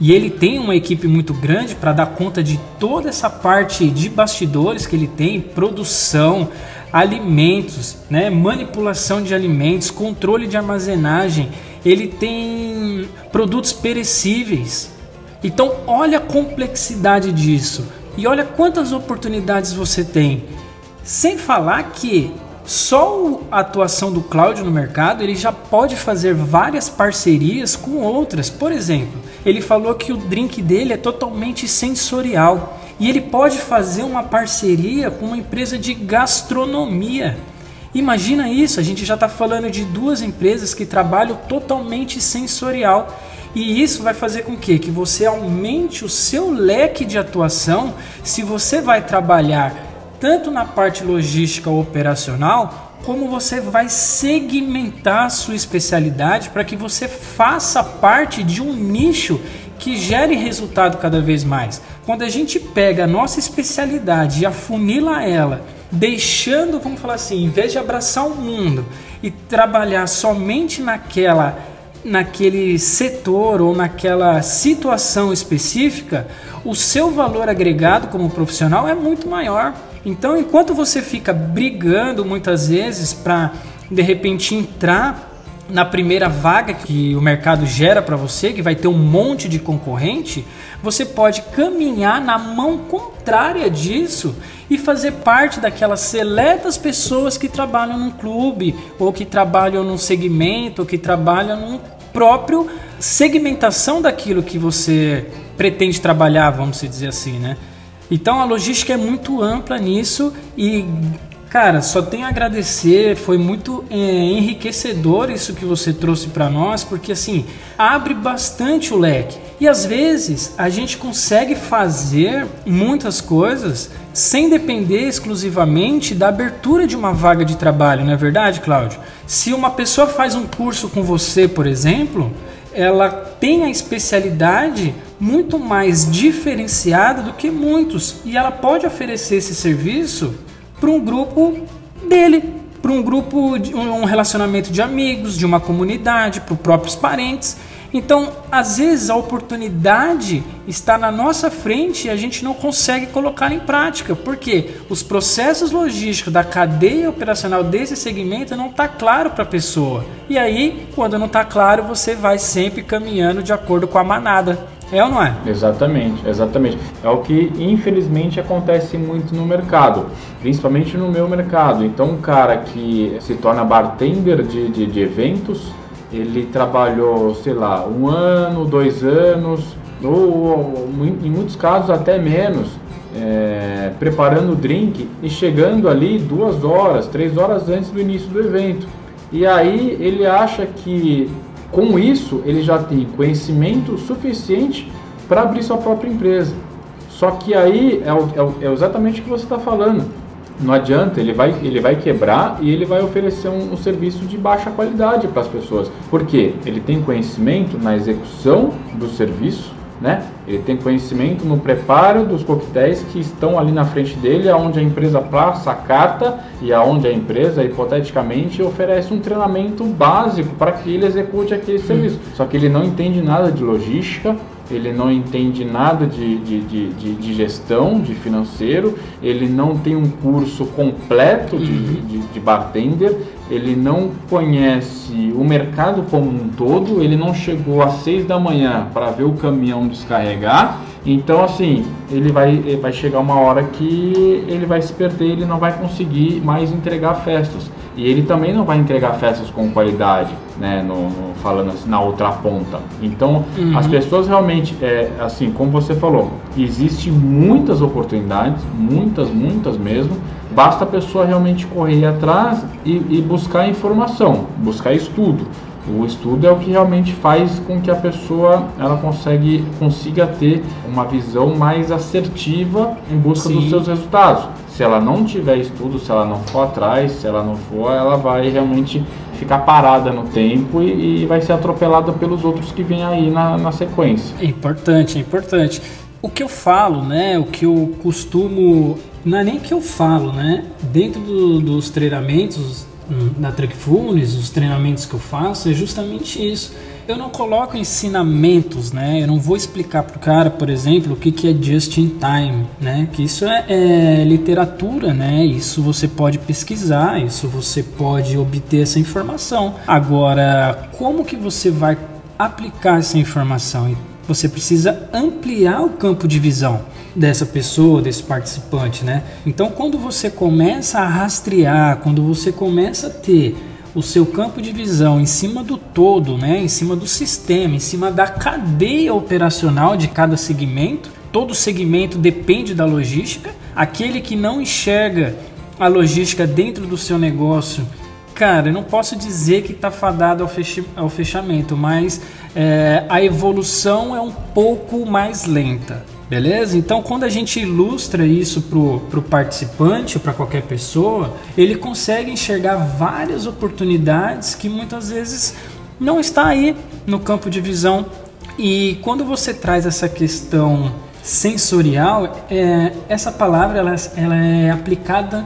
e ele tem uma equipe muito grande para dar conta de toda essa parte de bastidores que ele tem, produção, alimentos, né, manipulação de alimentos, controle de armazenagem. Ele tem produtos perecíveis. Então, olha a complexidade disso e olha quantas oportunidades você tem. Sem falar que só a atuação do Cláudio no mercado, ele já pode fazer várias parcerias com outras. Por exemplo, ele falou que o drink dele é totalmente sensorial e ele pode fazer uma parceria com uma empresa de gastronomia. Imagina isso, a gente já está falando de duas empresas que trabalham totalmente sensorial. E isso vai fazer com que, que você aumente o seu leque de atuação se você vai trabalhar tanto na parte logística operacional, como você vai segmentar a sua especialidade para que você faça parte de um nicho que gere resultado cada vez mais. Quando a gente pega a nossa especialidade e afunila ela, deixando, vamos falar assim, em vez de abraçar o mundo e trabalhar somente naquela naquele setor ou naquela situação específica, o seu valor agregado como profissional é muito maior. Então, enquanto você fica brigando muitas vezes para de repente entrar na primeira vaga que o mercado gera para você, que vai ter um monte de concorrente, você pode caminhar na mão contrária disso e fazer parte daquelas seletas pessoas que trabalham num clube, ou que trabalham num segmento, ou que trabalham num próprio segmentação daquilo que você pretende trabalhar, vamos dizer assim, né? Então a logística é muito ampla nisso e Cara, só tenho a agradecer, foi muito é, enriquecedor isso que você trouxe para nós, porque assim, abre bastante o leque. E às vezes a gente consegue fazer muitas coisas sem depender exclusivamente da abertura de uma vaga de trabalho, não é verdade, Cláudio? Se uma pessoa faz um curso com você, por exemplo, ela tem a especialidade muito mais diferenciada do que muitos e ela pode oferecer esse serviço para um grupo dele, para um grupo de um relacionamento de amigos, de uma comunidade, para os próprios parentes. Então, às vezes a oportunidade está na nossa frente e a gente não consegue colocar em prática, porque os processos logísticos da cadeia operacional desse segmento não está claro para a pessoa. E aí, quando não está claro, você vai sempre caminhando de acordo com a manada. É ou não é? Exatamente, exatamente. É o que infelizmente acontece muito no mercado, principalmente no meu mercado. Então, um cara que se torna bartender de, de, de eventos, ele trabalhou, sei lá, um ano, dois anos, ou em muitos casos até menos, é, preparando o drink e chegando ali duas horas, três horas antes do início do evento. E aí ele acha que Com isso, ele já tem conhecimento suficiente para abrir sua própria empresa. Só que aí é, é, é exatamente o que você está falando. Não adianta, ele vai, ele vai quebrar e ele vai oferecer um, um serviço de baixa qualidade para as pessoas. Por quê? Ele tem conhecimento na execução do serviço, né? Ele tem conhecimento no preparo dos coquetéis que estão ali na frente dele, aonde a empresa passa a carta e aonde a empresa, hipoteticamente, oferece um treinamento básico para que ele execute aquele serviço. Só que ele não entende nada de logística, ele não entende nada de, de, de, de, gestão, de financeiro, ele não tem um curso completo de, uhum. de, de bartender, ele não conhece o mercado como um todo, ele não chegou às seis da manhã para ver o caminhão descarregar. Então, assim, ele vai, ele vai chegar uma hora que ele vai se perder, ele não vai conseguir mais entregar festas. E ele também não vai entregar festas com qualidade, né? No, no falando assim, na outra ponta. Então, uhum. as pessoas realmente, é, assim, como você falou, existe muitas oportunidades, muitas, muitas mesmo. Basta a pessoa realmente correr atrás e, e buscar informação, buscar estudo. O estudo é o que realmente faz com que a pessoa ela consegue, consiga ter uma visão mais assertiva em busca Sim. dos seus resultados. Se ela não tiver estudo, se ela não for atrás, se ela não for, ela vai realmente ficar parada no tempo e, e vai ser atropelada pelos outros que vêm aí na, na sequência. É importante, é importante. O que eu falo, né? O que eu costumo. Não é nem que eu falo, né? Dentro do, dos treinamentos na TrackFunes, os treinamentos que eu faço, é justamente isso. Eu não coloco ensinamentos, né? Eu não vou explicar para o cara, por exemplo, o que, que é just in time, né? Que isso é, é, literatura, né? Isso você pode pesquisar, isso você pode obter essa informação. Agora, como que você vai aplicar essa informação? Você precisa ampliar o campo de visão dessa pessoa, desse participante, né? Então, quando você começa a rastrear, quando você começa a ter o seu campo de visão em cima do todo, né? Em cima do sistema, em cima da cadeia operacional de cada segmento, todo segmento depende da logística. Aquele que não enxerga a logística dentro do seu negócio Cara, eu não posso dizer que está fadado ao, fechamento, mas é, a evolução é um pouco mais lenta. Beleza? Então, quando a gente ilustra isso para o participante ou para qualquer pessoa, ele consegue enxergar várias oportunidades que muitas vezes não está aí no campo de visão. E quando você traz essa questão sensorial, é, essa palavra ela, ela é aplicada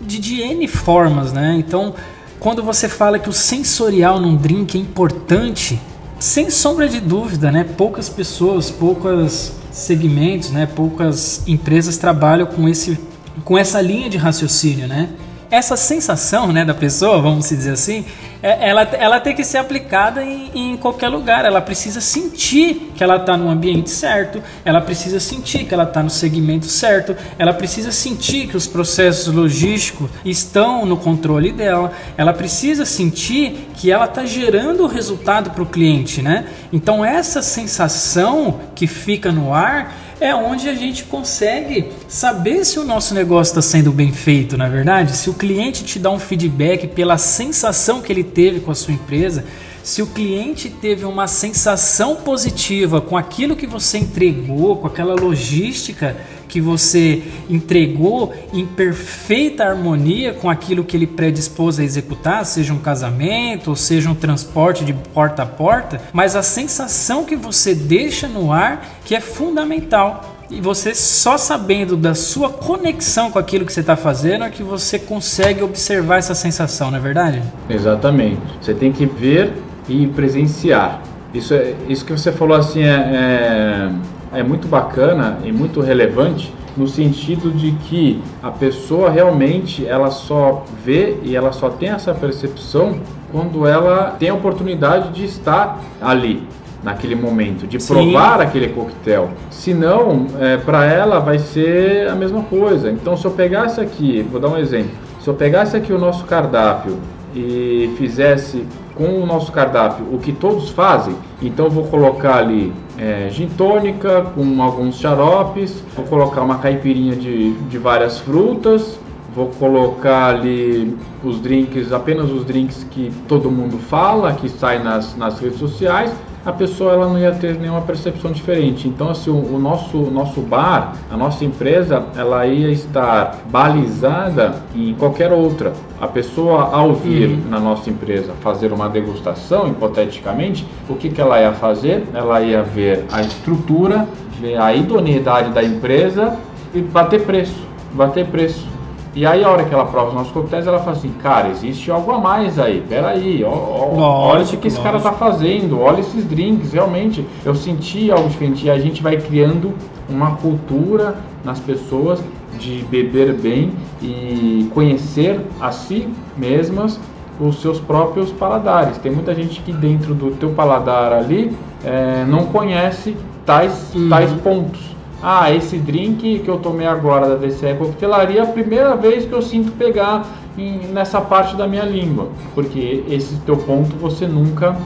de, de N formas, né? Então, quando você fala que o sensorial num drink é importante, sem sombra de dúvida, né? Poucas pessoas, poucos segmentos, né? Poucas empresas trabalham com esse com essa linha de raciocínio, né? Essa sensação né, da pessoa, vamos dizer assim, é, ela, ela tem que ser aplicada em, em qualquer lugar. Ela precisa sentir que ela está no ambiente certo, ela precisa sentir que ela está no segmento certo, ela precisa sentir que os processos logísticos estão no controle dela, ela precisa sentir que ela está gerando o resultado para o cliente. Né? Então, essa sensação que fica no ar é onde a gente consegue saber se o nosso negócio está sendo bem feito, na é verdade. Se o cliente te dá um feedback pela sensação que ele teve com a sua empresa, se o cliente teve uma sensação positiva com aquilo que você entregou, com aquela logística que você entregou em perfeita harmonia com aquilo que ele predispôs a executar, seja um casamento, ou seja um transporte de porta a porta, mas a sensação que você deixa no ar que é fundamental. E você só sabendo da sua conexão com aquilo que você está fazendo é que você consegue observar essa sensação, não é verdade? Exatamente. Você tem que ver e presenciar. Isso, é, isso que você falou assim é, é, é muito bacana e muito relevante no sentido de que a pessoa realmente ela só vê e ela só tem essa percepção quando ela tem a oportunidade de estar ali naquele momento, de Sim. provar aquele coquetel. Senão, é, para ela vai ser a mesma coisa. Então, se eu pegasse aqui, vou dar um exemplo, se eu pegasse aqui o nosso cardápio e fizesse com o nosso cardápio o que todos fazem, então vou colocar ali é, gin tônica com alguns xaropes, vou colocar uma caipirinha de, de várias frutas, vou colocar ali os drinks, apenas os drinks que todo mundo fala, que sai nas, nas redes sociais, a pessoa ela não ia ter nenhuma percepção diferente. Então, assim, o, o nosso, nosso bar, a nossa empresa, ela ia estar balizada em qualquer outra. A pessoa, ao vir uhum. na nossa empresa fazer uma degustação, hipoteticamente, o que, que ela ia fazer? Ela ia ver a estrutura, ver a idoneidade da empresa e bater preço. Bater preço. E aí, a hora que ela prova os nossos coquetéis, ela fala assim: cara, existe algo a mais aí, peraí, ó, ó, olha o que esse cara tá fazendo, olha esses drinks, realmente. Eu senti algo diferente. E a gente vai criando uma cultura nas pessoas de beber bem e conhecer a si mesmas os seus próprios paladares. Tem muita gente que dentro do teu paladar ali é, não conhece tais, uhum. tais pontos. Ah, esse drink que eu tomei agora da DCE Coquetelaria é a primeira vez que eu sinto pegar em, nessa parte da minha língua, porque esse teu ponto você nunca,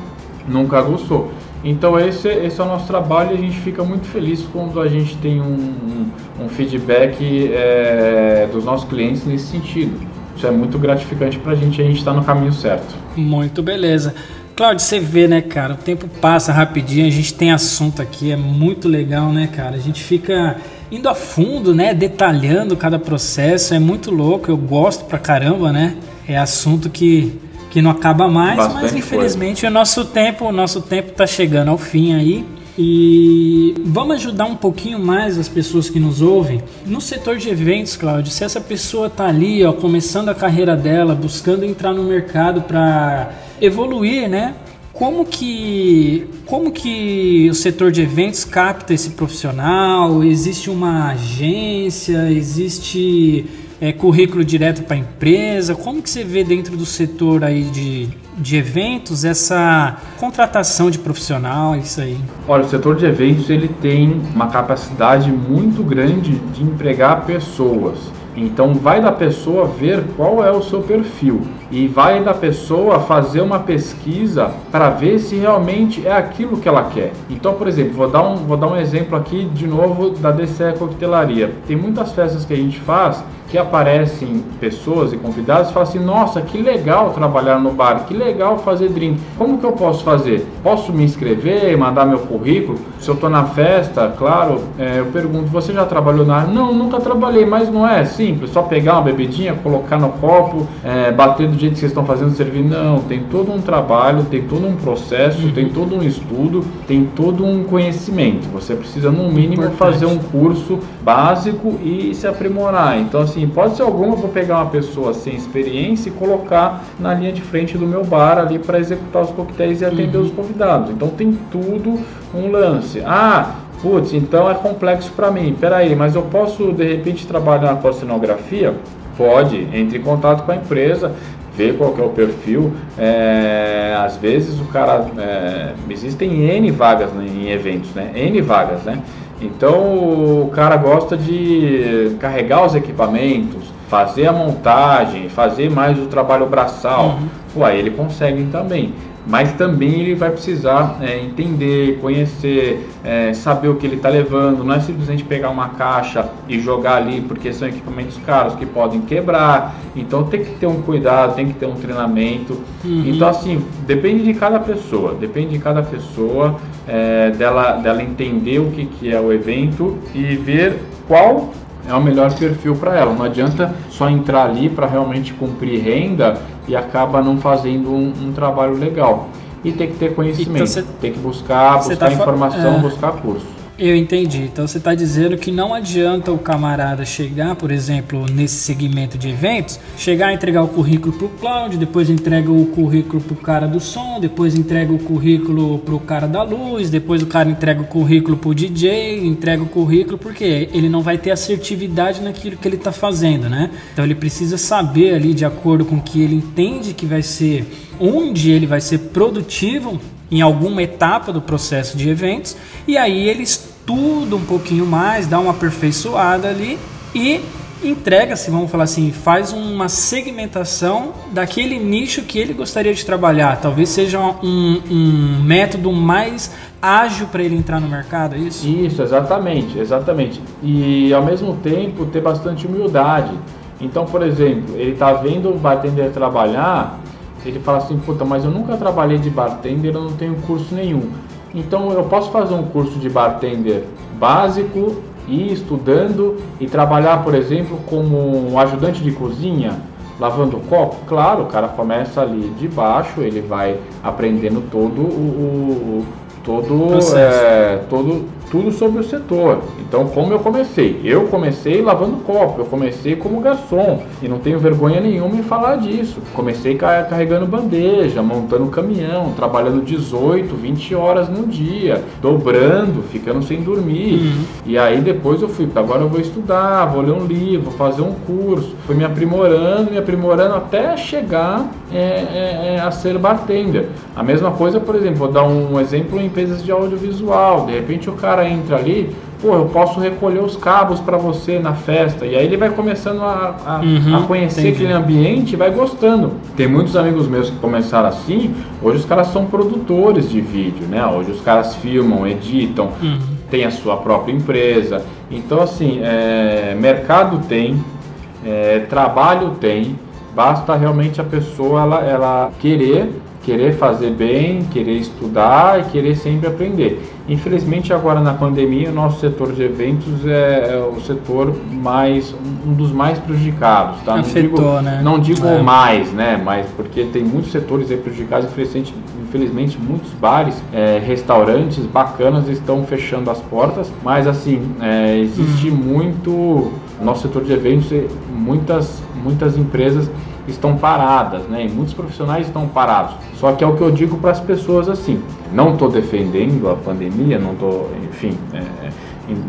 nunca gostou. Então esse, esse é o nosso trabalho e a gente fica muito feliz quando a gente tem um, um, um feedback é, dos nossos clientes nesse sentido. Isso é muito gratificante para a gente, a gente está no caminho certo. Muito beleza. Claudio, você vê, né, cara? O tempo passa rapidinho, a gente tem assunto aqui, é muito legal, né, cara? A gente fica indo a fundo, né? Detalhando cada processo, é muito louco, eu gosto pra caramba, né? É assunto que, que não acaba mais, Bastante mas infelizmente coisa. o nosso tempo, o nosso tempo tá chegando ao fim aí. E vamos ajudar um pouquinho mais as pessoas que nos ouvem. No setor de eventos, Cláudio, se essa pessoa está ali, ó, começando a carreira dela, buscando entrar no mercado para evoluir, né? Como que, como que o setor de eventos capta esse profissional? Existe uma agência? Existe é, currículo direto para a empresa? Como que você vê dentro do setor aí de, de eventos essa contratação de profissional, isso aí? Olha, o setor de eventos ele tem uma capacidade muito grande de empregar pessoas. Então vai da pessoa ver qual é o seu perfil e vai da pessoa fazer uma pesquisa para ver se realmente é aquilo que ela quer. Então, por exemplo, vou dar um, vou dar um exemplo aqui de novo da DCE Coquetelaria. Tem muitas festas que a gente faz que aparecem pessoas e convidados e falam assim: Nossa, que legal trabalhar no bar, que legal fazer drink. Como que eu posso fazer? Posso me inscrever, mandar meu currículo? Se eu estou na festa, claro, é, eu pergunto: Você já trabalhou na área? Não, nunca trabalhei, mas não é simples, só pegar uma bebidinha, colocar no copo, é, bater do jeito que vocês estão fazendo servir. Não, tem todo um trabalho, tem todo um processo, uhum. tem todo um estudo, tem todo um conhecimento. Você precisa, no mínimo, Importante. fazer um curso básico e se aprimorar. Então, assim, hipótese alguma, eu vou pegar uma pessoa sem experiência e colocar na linha de frente do meu bar ali para executar os coquetéis e atender uhum. os convidados. Então, tem tudo um lance. Ah, putz, então é complexo para mim. Peraí, mas eu posso de repente trabalhar com a cenografia? Pode, entre em contato com a empresa, ver qual é o perfil. É, às vezes o cara. É, existem N vagas né, em eventos, né? N vagas, né? Então o cara gosta de carregar os equipamentos, fazer a montagem, fazer mais o trabalho braçal. Uhum. Ele consegue também mas também ele vai precisar é, entender, conhecer, é, saber o que ele está levando. Não é simplesmente pegar uma caixa e jogar ali, porque são equipamentos caros que podem quebrar. Então tem que ter um cuidado, tem que ter um treinamento. Uhum. Então assim, depende de cada pessoa, depende de cada pessoa é, dela, dela entender o que, que é o evento e ver qual é o melhor perfil para ela. Não adianta só entrar ali para realmente cumprir renda e acaba não fazendo um, um trabalho legal. E tem que ter conhecimento, então, cê, tem que buscar, buscar tá informação, é. buscar curso. Eu entendi. Então você está dizendo que não adianta o camarada chegar, por exemplo, nesse segmento de eventos, chegar e entregar o currículo para o Cloud, depois entrega o currículo para o cara do som, depois entrega o currículo para o cara da luz, depois o cara entrega o currículo para o DJ, entrega o currículo, porque ele não vai ter assertividade naquilo que ele está fazendo, né? Então ele precisa saber ali, de acordo com o que ele entende que vai ser, onde ele vai ser produtivo em alguma etapa do processo de eventos, e aí ele estuda um pouquinho mais, dá uma aperfeiçoada ali e entrega-se, vamos falar assim, faz uma segmentação daquele nicho que ele gostaria de trabalhar. Talvez seja um, um método mais ágil para ele entrar no mercado, é isso? Isso, exatamente, exatamente. E ao mesmo tempo ter bastante humildade Então, por exemplo, ele está vendo o bartender trabalhar, ele fala assim, puta, mas eu nunca trabalhei de bartender, eu não tenho curso nenhum. Então eu posso fazer um curso de bartender básico e estudando e trabalhar, por exemplo, como um ajudante de cozinha, lavando copo? Claro, o cara começa ali de baixo, ele vai aprendendo todo o, o todo, é, todo tudo sobre o setor. Então, como eu comecei? Eu comecei lavando copo, eu comecei como garçom e não tenho vergonha nenhuma em falar disso. Comecei carregando bandeja, montando caminhão, trabalhando 18, 20 horas no dia, dobrando, ficando sem dormir. Uhum. E aí depois eu fui, agora eu vou estudar, vou ler um livro, vou fazer um curso. Fui me aprimorando, me aprimorando até chegar é, é, é, a ser bartender. A mesma coisa, por exemplo, vou dar um exemplo em empresas de audiovisual. De repente o cara cara entra ali, pô, eu posso recolher os cabos para você na festa. E aí ele vai começando a, a, uhum, a conhecer entendi. aquele ambiente e vai gostando. Tem muitos amigos meus que começaram assim, hoje os caras são produtores de vídeo, né? Hoje os caras filmam, editam, uhum. tem a sua própria empresa. Então, assim, é, mercado tem, é, trabalho tem, basta realmente a pessoa ela, ela querer querer fazer bem, querer estudar e querer sempre aprender. Infelizmente agora na pandemia o nosso setor de eventos é, é o setor mais um dos mais prejudicados, tá? Afetou, não digo, né? Não digo é. mais, né? Mas porque tem muitos setores prejudicados, infelizmente, infelizmente muitos bares, é, restaurantes bacanas estão fechando as portas, mas assim é, existe hum. muito nosso setor de eventos, muitas muitas empresas estão paradas, né? E muitos profissionais estão parados. Só que é o que eu digo para as pessoas assim. Não estou defendendo a pandemia, não estou, enfim, é, é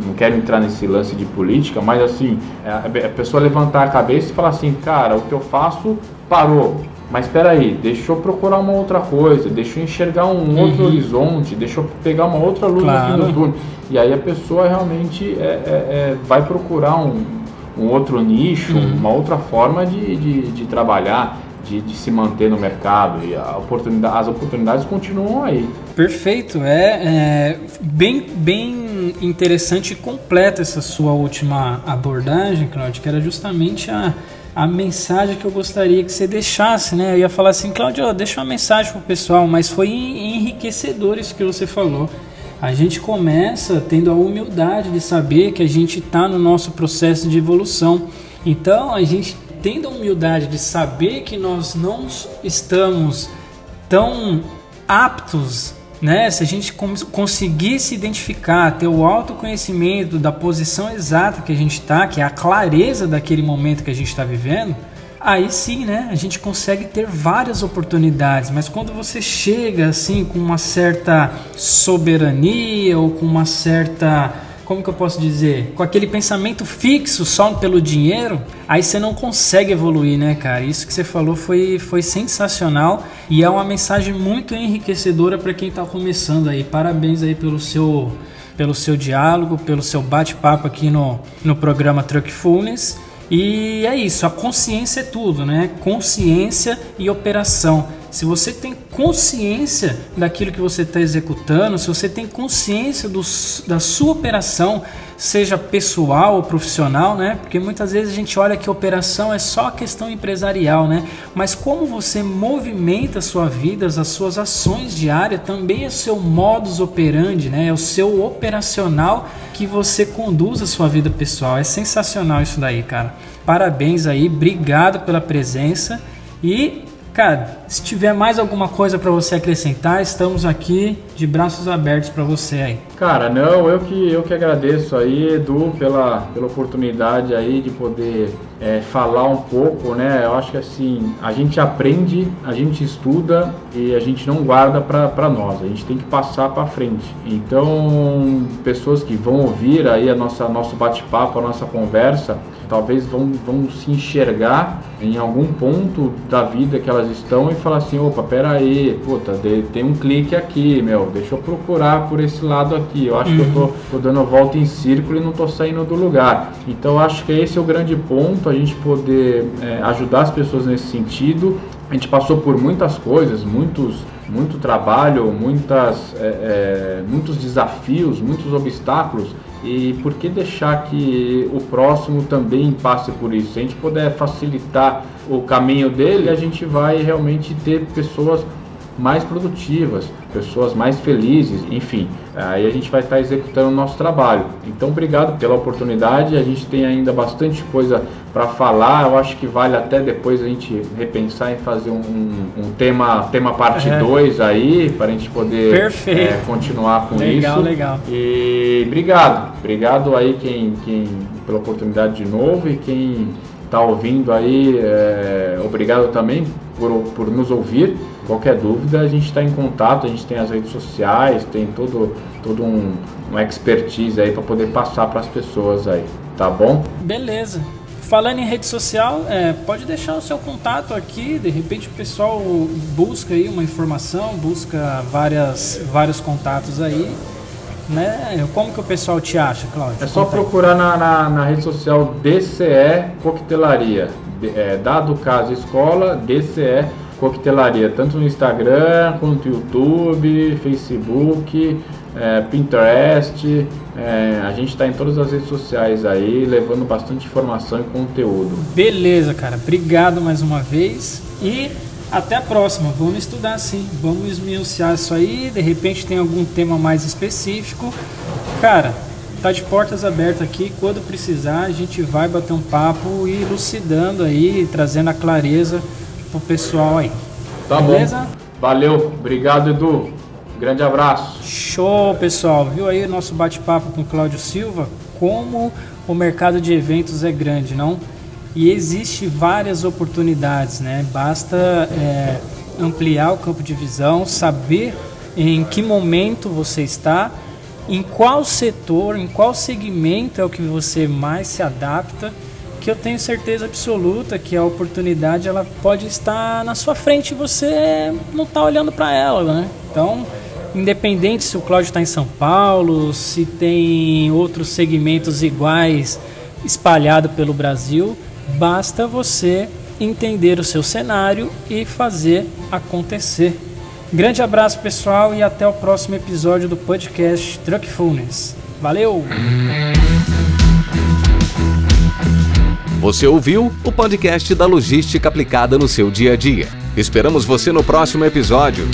não quero entrar nesse lance de política, mas assim, é, a pessoa levantar a cabeça e falar assim, cara, o que eu faço parou. Mas espera aí, deixa eu procurar uma outra coisa, deixa eu enxergar um uhum. outro horizonte, deixa eu pegar uma outra luz claro. aqui no túnel. E aí a pessoa realmente é, é, é vai procurar um, um outro nicho, uhum. uma outra forma de, de, de trabalhar, de, de, se manter no mercado e oportunidade, as oportunidades continuam aí. Perfeito, é, é, bem, bem interessante e completa essa sua última abordagem, Claudio, que era justamente a, a mensagem que eu gostaria que você deixasse, né? Eu ia falar assim, Claudio, deixa uma mensagem pro pessoal, mas foi enriquecedor isso que você falou a gente começa tendo a humildade de saber que a gente está no nosso processo de evolução. Então, a gente tendo a humildade de saber que nós não estamos tão aptos, né? Se a gente conseguir se identificar, ter o autoconhecimento da posição exata que a gente está, que é a clareza daquele momento que a gente está vivendo, aí sim, né, a gente consegue ter várias oportunidades, mas quando você chega assim com uma certa soberania ou com uma certa, como que eu posso dizer, com aquele pensamento fixo só pelo dinheiro, aí você não consegue evoluir, né, cara? Isso que você falou foi, foi sensacional e é uma mensagem muito enriquecedora para quem está começando aí. Parabéns aí pelo seu pelo seu diálogo, pelo seu bate-papo aqui no, no programa Truckfulness. E é isso, a consciência é tudo, né? Consciência e operação. Se você tem consciência daquilo que você está executando, se você tem consciência do, da sua operação, seja pessoal ou profissional, né? Porque muitas vezes a gente olha que operação é só questão empresarial, né? Mas como você movimenta a sua vida, as suas ações diárias, também é o seu modus operandi, né? É o seu operacional que você conduz a sua vida pessoal. É sensacional isso daí, cara. Parabéns aí, obrigado pela presença e Cara, se tiver mais alguma coisa para você acrescentar, estamos aqui de braços abertos para você aí. Cara, não, eu que eu que agradeço aí, Edu, pela, pela oportunidade aí de poder é, falar um pouco, né? Eu acho que assim, a gente aprende, a gente estuda e a gente não guarda para nós, a gente tem que passar para frente. Então, pessoas que vão ouvir aí a nossa nosso bate-papo, a nossa conversa, talvez vão, vão se enxergar em algum ponto da vida que elas estão e falar assim, opa, pera aí, puta, tem um clique aqui, meu, deixa eu procurar por esse lado aqui, eu acho uhum. que eu tô, uhum. tô dando volta em círculo e não tô saindo do lugar. Então acho que esse é o grande ponto, a gente poder é, ajudar as pessoas nesse sentido, a gente passou por muitas coisas, muitos, muito trabalho, muitas, é, é, muitos desafios, muitos obstáculos. E por que deixar que o próximo também passe por isso? Se a gente puder facilitar o caminho dele, a gente vai realmente ter pessoas mais produtivas, pessoas mais felizes, enfim, aí a gente vai estar executando o nosso trabalho. Então, obrigado pela oportunidade. A gente tem ainda bastante coisa para falar. Eu acho que vale até depois a gente repensar em fazer um, um tema, tema parte 2 é. aí, para a gente poder é, continuar com legal, isso. Legal, legal. E obrigado, obrigado aí quem, quem pela oportunidade de novo e quem está ouvindo aí, é, obrigado também por, por nos ouvir. Qualquer dúvida, a gente está em contato, a gente tem as redes sociais, tem todo, todo um, uma expertise aí para poder passar para as pessoas aí, tá bom? Beleza. Falando em rede social, é, pode deixar o seu contato aqui, de repente o pessoal busca aí uma informação, busca várias, vários contatos aí. Né? Como que o pessoal te acha, Cláudio? É só procurar na, na, na, rede social DCE Coquetelaria. É, dado caso escola, DCE Coquetelaria, tanto no Instagram, quanto no YouTube, Facebook, é, Pinterest. É, a gente está em todas as redes sociais aí, levando bastante informação e conteúdo. Beleza, cara. Obrigado mais uma vez e até a próxima. Vamos estudar sim. Vamos esmiuçar isso aí. De repente tem algum tema mais específico. Cara, tá de portas abertas aqui. Quando precisar, a gente vai bater um papo e elucidando aí, trazendo a clareza pro pessoal aí. Tá Beleza? bom. Valeu, obrigado Edu. Grande abraço. Show, pessoal. Viu aí o nosso bate-papo com Cláudio Silva? Como o mercado de eventos é grande, não? E existe várias oportunidades, né? Basta é, ampliar o campo de visão, saber em que momento você está, em qual setor, em qual segmento é o que você mais se adapta que eu tenho certeza absoluta que a oportunidade ela pode estar na sua frente e você não está olhando para ela, né? Então, independente se o Cláudio está em São Paulo, se tem outros segmentos iguais espalhado pelo Brasil, basta você entender o seu cenário e fazer acontecer. Grande abraço pessoal e até o próximo episódio do podcast Truckfulness. Valeu! Você ouviu o podcast da logística aplicada no seu dia a dia. Esperamos você no próximo episódio.